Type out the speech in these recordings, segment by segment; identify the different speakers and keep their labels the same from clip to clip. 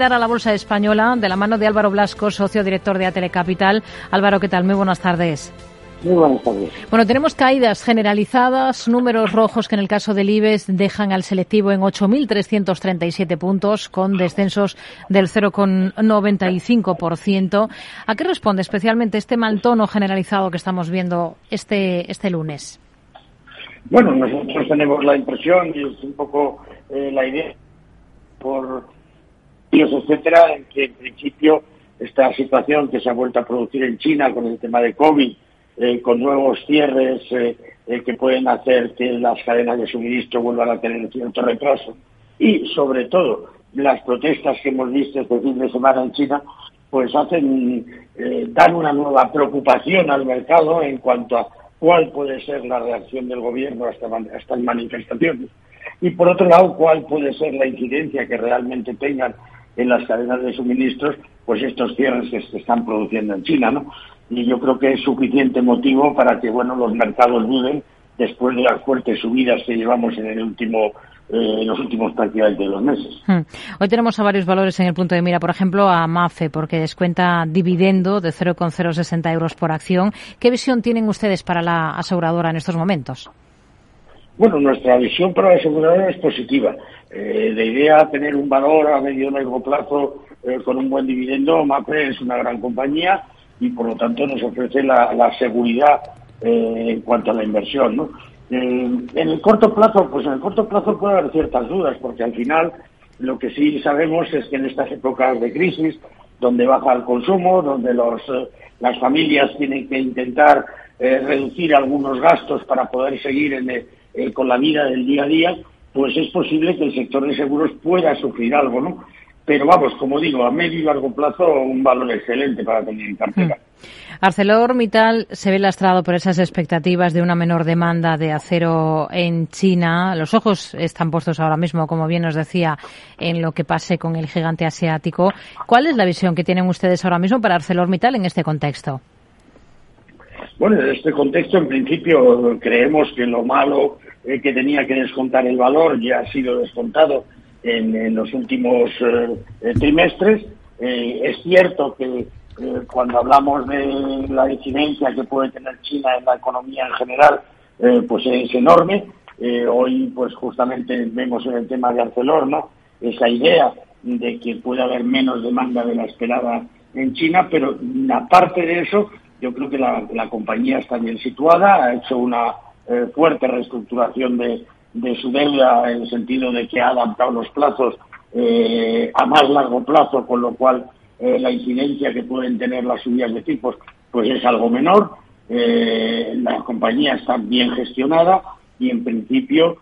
Speaker 1: a la Bolsa Española de la mano de Álvaro Blasco, socio director de Atelecapital. Álvaro, ¿qué tal? Muy buenas tardes.
Speaker 2: Muy buenas tardes.
Speaker 1: Bueno, tenemos caídas generalizadas, números rojos que en el caso del IBEX dejan al selectivo en 8.337 puntos, con descensos del 0,95%. ¿A qué responde especialmente este mal tono generalizado que estamos viendo este, este lunes?
Speaker 2: Bueno, nosotros tenemos la impresión, y es un poco eh, la idea, por etcétera, en que en principio esta situación que se ha vuelto a producir en China con el tema de COVID, eh, con nuevos cierres eh, eh, que pueden hacer que las cadenas de suministro vuelvan a tener cierto retraso. Y sobre todo las protestas que hemos visto este fin de semana en China pues hacen dan una nueva preocupación al mercado en cuanto a cuál puede ser la reacción del gobierno a, a estas manifestaciones. Y por otro lado cuál puede ser la incidencia que realmente tengan en las cadenas de suministros, pues estos cierres que se están produciendo en China, ¿no? Y yo creo que es suficiente motivo para que, bueno, los mercados duden después de las fuertes subidas que llevamos en el último eh, en los últimos prácticamente dos meses.
Speaker 1: Hmm. Hoy tenemos a varios valores en el punto de mira, por ejemplo, a MAFE, porque descuenta dividendo de 0,060 euros por acción. ¿Qué visión tienen ustedes para la aseguradora en estos momentos?
Speaker 2: Bueno, nuestra visión para la aseguradora es positiva. Eh, de idea tener un valor a medio y largo plazo eh, con un buen dividendo, MAPRE es una gran compañía y por lo tanto nos ofrece la, seguridad eh, en cuanto a la inversión. ¿no? en el corto plazo, pues en el corto plazo puede haber ciertas dudas, porque al final lo que sí sabemos es que en estas épocas de crisis, donde baja el consumo, donde los, las familias tienen que intentar reducir algunos gastos para poder seguir en el, eh, con la vida del día a día, pues es posible que el sector de seguros pueda sufrir algo, ¿no? Pero vamos, como digo, a medio y largo plazo un valor excelente para tener en cartera. Hmm.
Speaker 1: ArcelorMittal se ve lastrado por esas expectativas de una menor demanda de acero en China. Los ojos están puestos ahora mismo, como bien nos decía, en lo que pase con el gigante asiático. ¿Cuál es la visión que tienen ustedes ahora mismo para ArcelorMittal en este contexto?
Speaker 2: Bueno, en este contexto, en principio, creemos que lo malo eh, que tenía que descontar el valor ya ha sido descontado en, los últimos eh, trimestres. Eh, es cierto que cuando hablamos de la incidencia que puede tener China en la economía en general, pues es enorme. hoy, pues justamente vemos en el tema de Arcelor. Esa idea de que puede haber menos demanda de la esperada en China, pero aparte de eso, yo creo que la, compañía está bien situada, ha hecho una eh, fuerte reestructuración de, su deuda en el sentido de que ha adaptado los plazos eh, a más largo plazo, con lo cual eh, la incidencia que pueden tener las subidas de tipos pues es algo menor. la compañía está bien gestionada y en principio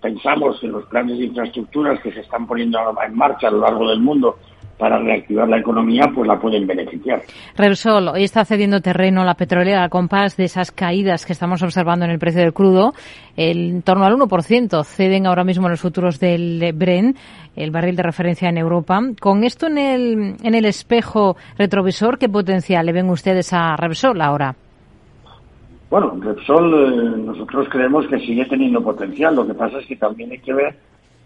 Speaker 2: pensamos que los planes de infraestructuras que se están poniendo en marcha a lo largo del mundo para reactivar la economía, pues la pueden beneficiar.
Speaker 1: Repsol, hoy está cediendo terreno la petrolera al compás de esas caídas que estamos observando en el precio del crudo. en torno al 1% ceden ahora mismo los futuros del Bren, el barril de referencia en Europa. Con esto en el, en el espejo retrovisor, ¿qué potencial le ven ustedes a Repsol ahora?
Speaker 2: Bueno, Repsol eh, nosotros creemos que sigue teniendo potencial. Lo que pasa es que también hay que ver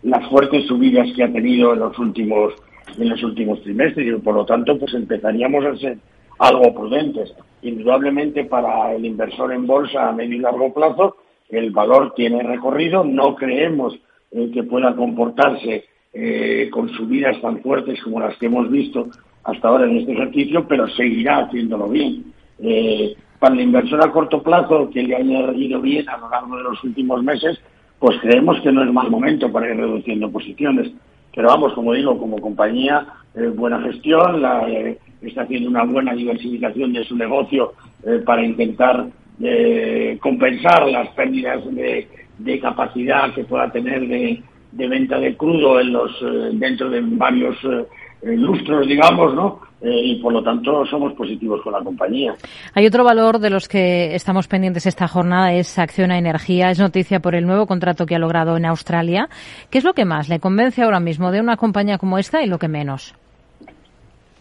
Speaker 2: las fuertes subidas que ha tenido en los últimos en los últimos trimestres y por lo tanto pues empezaríamos a ser algo prudentes. Indudablemente para el inversor en bolsa a medio y largo plazo el valor tiene recorrido, no creemos que pueda comportarse eh, con subidas tan fuertes como las que hemos visto hasta ahora en este ejercicio, pero seguirá haciéndolo bien. Eh, para el inversor a corto plazo, que le haya ido bien a lo largo de los últimos meses, pues creemos que no es mal momento para ir reduciendo posiciones. Pero vamos, como digo, como compañía, eh, buena gestión, eh, está haciendo una buena diversificación de su negocio eh, para intentar compensar las pérdidas de, capacidad que pueda tener de, de, venta de crudo en los dentro de varios lustros, digamos, ¿no? Eh, y por lo tanto somos positivos con la compañía.
Speaker 1: Hay otro valor de los que estamos pendientes esta jornada, es Acciona Energía. Es noticia por el nuevo contrato que ha logrado en Australia. ¿Qué es lo que más le convence ahora mismo de una compañía como esta y lo que menos?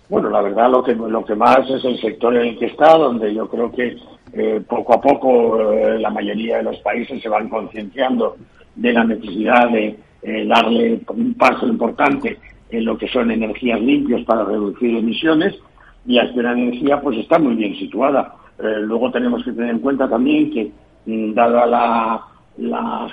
Speaker 2: Bueno, la verdad lo que, lo que más es el sector en el que está, donde yo creo que eh, poco a poco eh, la mayoría de los países se van concienciando de la necesidad de darle un paso importante en lo que son energías limpias para reducir emisiones y Acciona Energía pues está muy bien situada. Eh, luego tenemos que tener en cuenta también que, mm, dada la,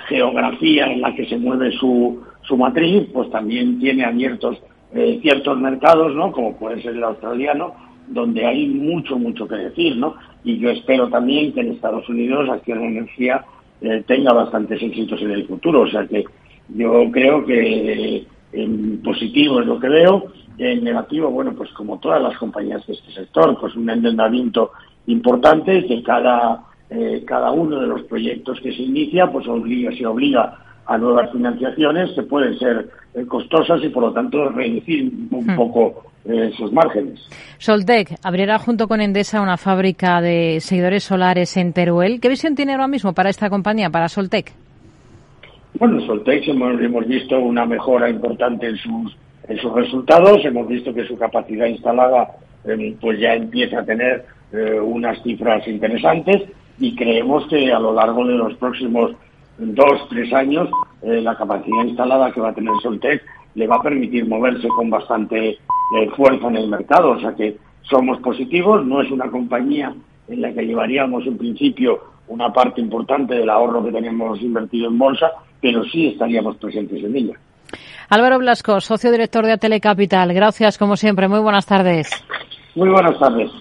Speaker 2: geografía en la que se mueve su, su matriz, pues también tiene abiertos eh, ciertos mercados, ¿no? Como puede ser el australiano, donde hay mucho, mucho que decir, ¿no? Y yo espero también que en Estados Unidos Acción Energía eh, tenga bastantes éxitos en el futuro. O sea que yo creo que en positivo es lo que veo. En negativo, bueno, pues como todas las compañías de este sector, pues un endeudamiento importante que cada, eh, cada uno de los proyectos que se inicia, pues obliga, se obliga a nuevas financiaciones que pueden ser eh, costosas y por lo tanto reducir un hmm. poco eh, sus márgenes.
Speaker 1: Soltec abrirá junto con Endesa una fábrica de seguidores solares en Teruel. ¿Qué visión tiene ahora mismo para esta compañía, para Soltec?
Speaker 2: Bueno, Soltec hemos, visto una mejora importante en sus, en sus resultados, hemos visto que su capacidad instalada eh, pues ya empieza a tener unas cifras interesantes y creemos que a lo largo de los próximos dos, tres años, eh, la capacidad instalada que va a tener Soltec le va a permitir moverse con bastante eh, fuerza en el mercado. O sea que somos positivos, no es una compañía en la que llevaríamos en principio una parte importante del ahorro que tenemos invertido en bolsa, pero sí estaríamos presentes en ella.
Speaker 1: Álvaro Blasco, socio director de Atelecapital. Gracias, como siempre. Muy buenas tardes.
Speaker 2: Muy buenas tardes.